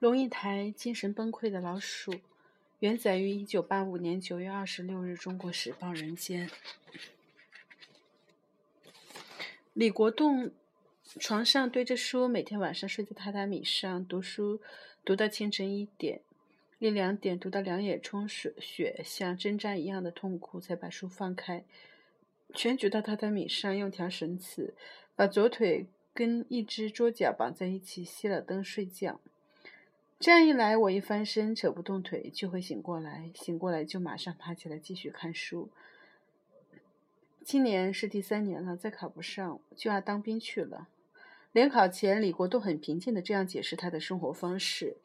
龙应台精神崩溃的老鼠，原载于一九八五年九月二十六日《中国时报》人间。李国栋床上堆着书，每天晚上睡在榻榻米上读书，读到清晨一点，一两点读到两眼充血，血像针扎一样的痛苦，才把书放开，蜷举到榻榻米上，用条绳子把左腿跟一只桌角绑在一起，熄了灯睡觉。这样一来，我一翻身扯不动腿，就会醒过来。醒过来就马上爬起来继续看书。今年是第三年了，再考不上就要当兵去了。联考前，李国栋很平静的这样解释他的生活方式：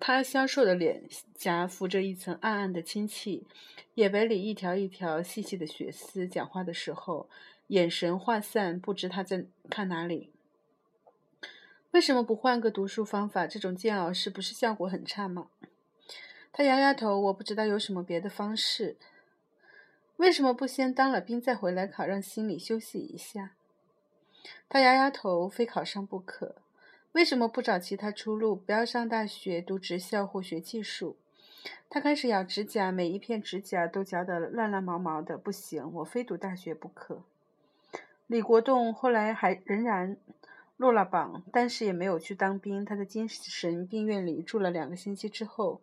他消瘦的脸颊浮着一层暗暗的氢气，眼眉里一条一条细细的血丝。讲话的时候，眼神涣散，不知他在看哪里。为什么不换个读书方法？这种煎熬是不是效果很差吗？他摇摇头，我不知道有什么别的方式。为什么不先当了兵再回来考，让心里休息一下？他摇摇头，非考上不可。为什么不找其他出路？不要上大学，读职校或学技术？他开始咬指甲，每一片指甲都嚼得乱乱毛毛的。不行，我非读大学不可。李国栋后来还仍然。落了榜，但是也没有去当兵。他在精神病院里住了两个星期之后，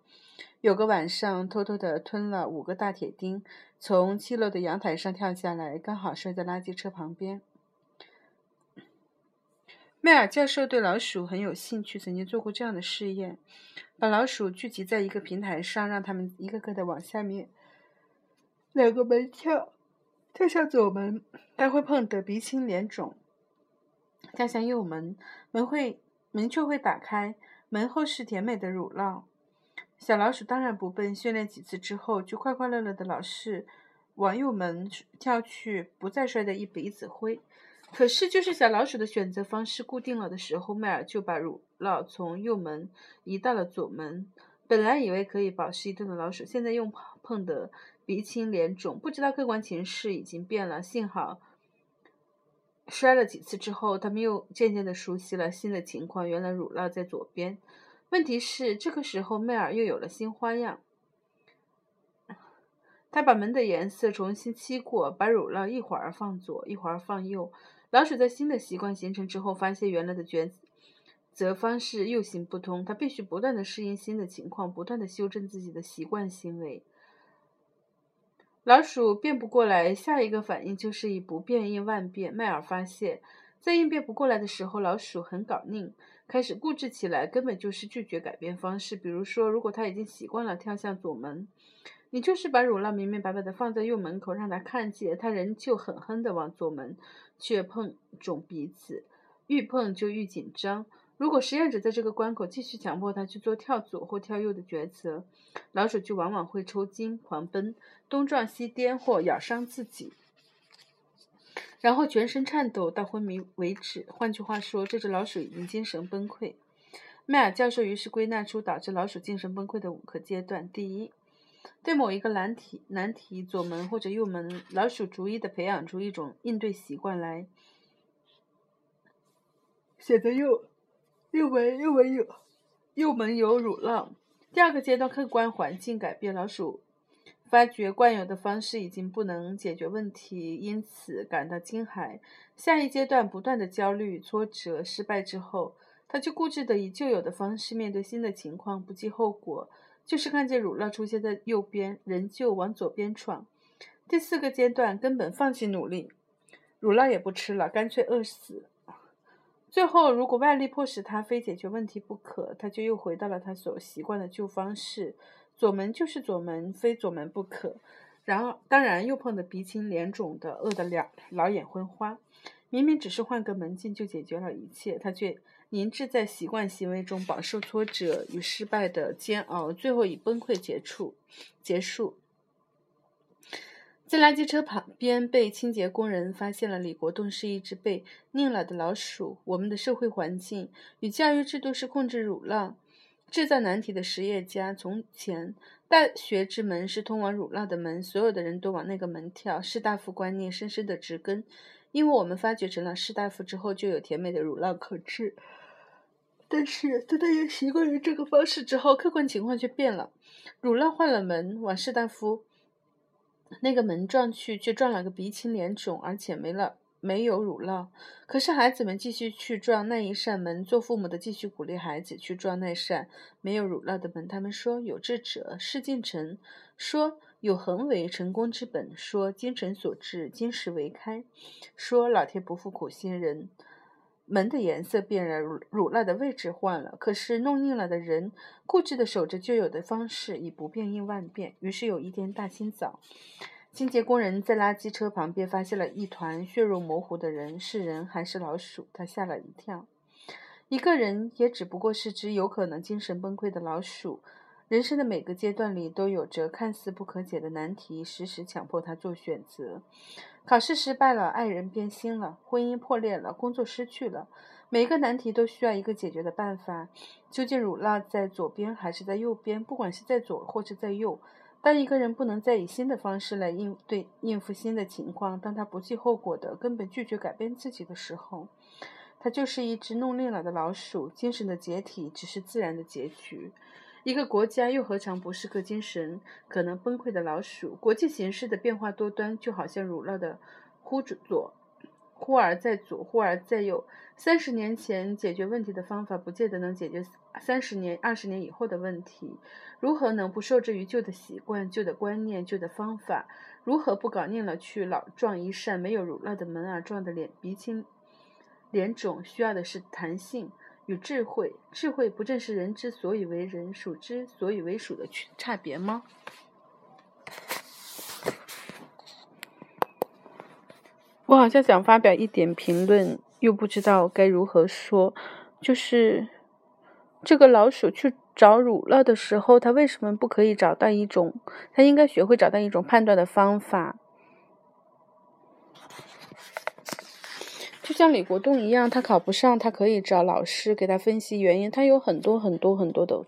有个晚上偷偷的吞了五个大铁钉，从七楼的阳台上跳下来，刚好摔在垃圾车旁边。迈尔教授对老鼠很有兴趣，曾经做过这样的试验：把老鼠聚集在一个平台上，让他们一个个的往下面两个门跳，跳向左门，它会碰得鼻青脸肿。跳向右门，门会门却会打开，门后是甜美的乳酪。小老鼠当然不笨，训练几次之后，就快快乐乐的老是往右门跳去，不再摔得一鼻子灰。可是，就是小老鼠的选择方式固定了的时候，迈尔就把乳酪从右门移到了左门。本来以为可以饱食一顿的老鼠，现在又碰得鼻青脸肿，不知道客观情势已经变了。幸好。摔了几次之后，他们又渐渐的熟悉了新的情况。原来乳酪在左边。问题是，这个时候迈尔又有了新花样。他把门的颜色重新漆过，把乳酪一会儿放左，一会儿放右。老鼠在新的习惯形成之后，发现原来的抉择方式又行不通。他必须不断的适应新的情况，不断的修正自己的习惯行为。老鼠变不过来，下一个反应就是以不变应万变。迈尔发现，在应变不过来的时候，老鼠很搞拧，开始固执起来，根本就是拒绝改变方式。比如说，如果他已经习惯了跳向左门，你就是把乳酪明明白白的放在右门口，让他看见，他仍旧狠狠地往左门，却碰肿鼻子，愈碰就愈紧张。如果实验者在这个关口继续强迫他去做跳左或跳右的抉择，老鼠就往往会抽筋、狂奔、东撞西颠或咬伤自己，然后全身颤抖到昏迷为止。换句话说，这只老鼠已经精神崩溃。迈尔教授于是归纳出导致老鼠精神崩溃的五个阶段：第一，对某一个难题难题左门或者右门，老鼠逐一的培养出一种应对习惯来，选择右。右门，右门有，右门有乳酪。第二个阶段，客观环境改变，老鼠发觉惯有的方式已经不能解决问题，因此感到惊骇。下一阶段，不断的焦虑、挫折、失败之后，他就固执的以旧有的方式面对新的情况，不计后果，就是看见乳酪出现在右边，仍旧往左边闯。第四个阶段，根本放弃努力，乳酪也不吃了，干脆饿死。最后，如果外力迫使他非解决问题不可，他就又回到了他所习惯的旧方式：左门就是左门，非左门不可。然而，当然又碰得鼻青脸肿的，饿得两老眼昏花。明明只是换个门禁就解决了一切，他却凝滞在习惯行为中，饱受挫折与失败的煎熬，最后以崩溃结束。结束。在垃圾车旁边，被清洁工人发现了李国栋是一只被拧了的老鼠。我们的社会环境与教育制度是控制乳酪、制造难题的实业家。从前，大学之门是通往乳酪的门，所有的人都往那个门跳。士大夫观念深深的植根，因为我们发掘成了士大夫之后，就有甜美的乳酪可吃。但是当大家习惯于这个方式之后，客观情况却变了。乳酪换了门，往士大夫那个门撞去，却撞了个鼻青脸肿，而且没了。没有乳酪，可是孩子们继续去撞那一扇门，做父母的继续鼓励孩子去撞那扇没有乳酪的门。他们说：“有志者事竟成。”说：“有恒为成功之本。”说：“精诚所至，金石为开。”说：“老天不负苦心人。”门的颜色变了，乳酪的位置换了，可是弄腻了的人固执的守着旧有的方式，以不变应万变。于是有一天大清早。清洁工人在垃圾车旁边发现了一团血肉模糊的人，是人还是老鼠？他吓了一跳。一个人也只不过是只有可能精神崩溃的老鼠。人生的每个阶段里都有着看似不可解的难题，时时强迫他做选择。考试失败了，爱人变心了，婚姻破裂了，工作失去了。每个难题都需要一个解决的办法。究竟乳酪在左边还是在右边？不管是在左或是在右。当一个人不能再以新的方式来应对应付新的情况，当他不计后果的根本拒绝改变自己的时候，他就是一只弄累了的老鼠。精神的解体只是自然的结局。一个国家又何尝不是个精神可能崩溃的老鼠？国际形势的变化多端，就好像乳酪的忽左。忽而在左，忽而在右。三十年前解决问题的方法，不见得能解决三十年、二十年以后的问题。如何能不受制于旧的习惯、旧的观念、旧的方法？如何不搞腻了去老撞一扇没有乳酪的门而撞得脸鼻青脸肿？需要的是弹性与智慧。智慧不正是人之所以为人，鼠之所以为鼠的区差别吗？我好像想发表一点评论，又不知道该如何说。就是这个老鼠去找乳酪的时候，它为什么不可以找到一种？它应该学会找到一种判断的方法。就像李国栋一样，他考不上，他可以找老师给他分析原因。他有很多很多很多的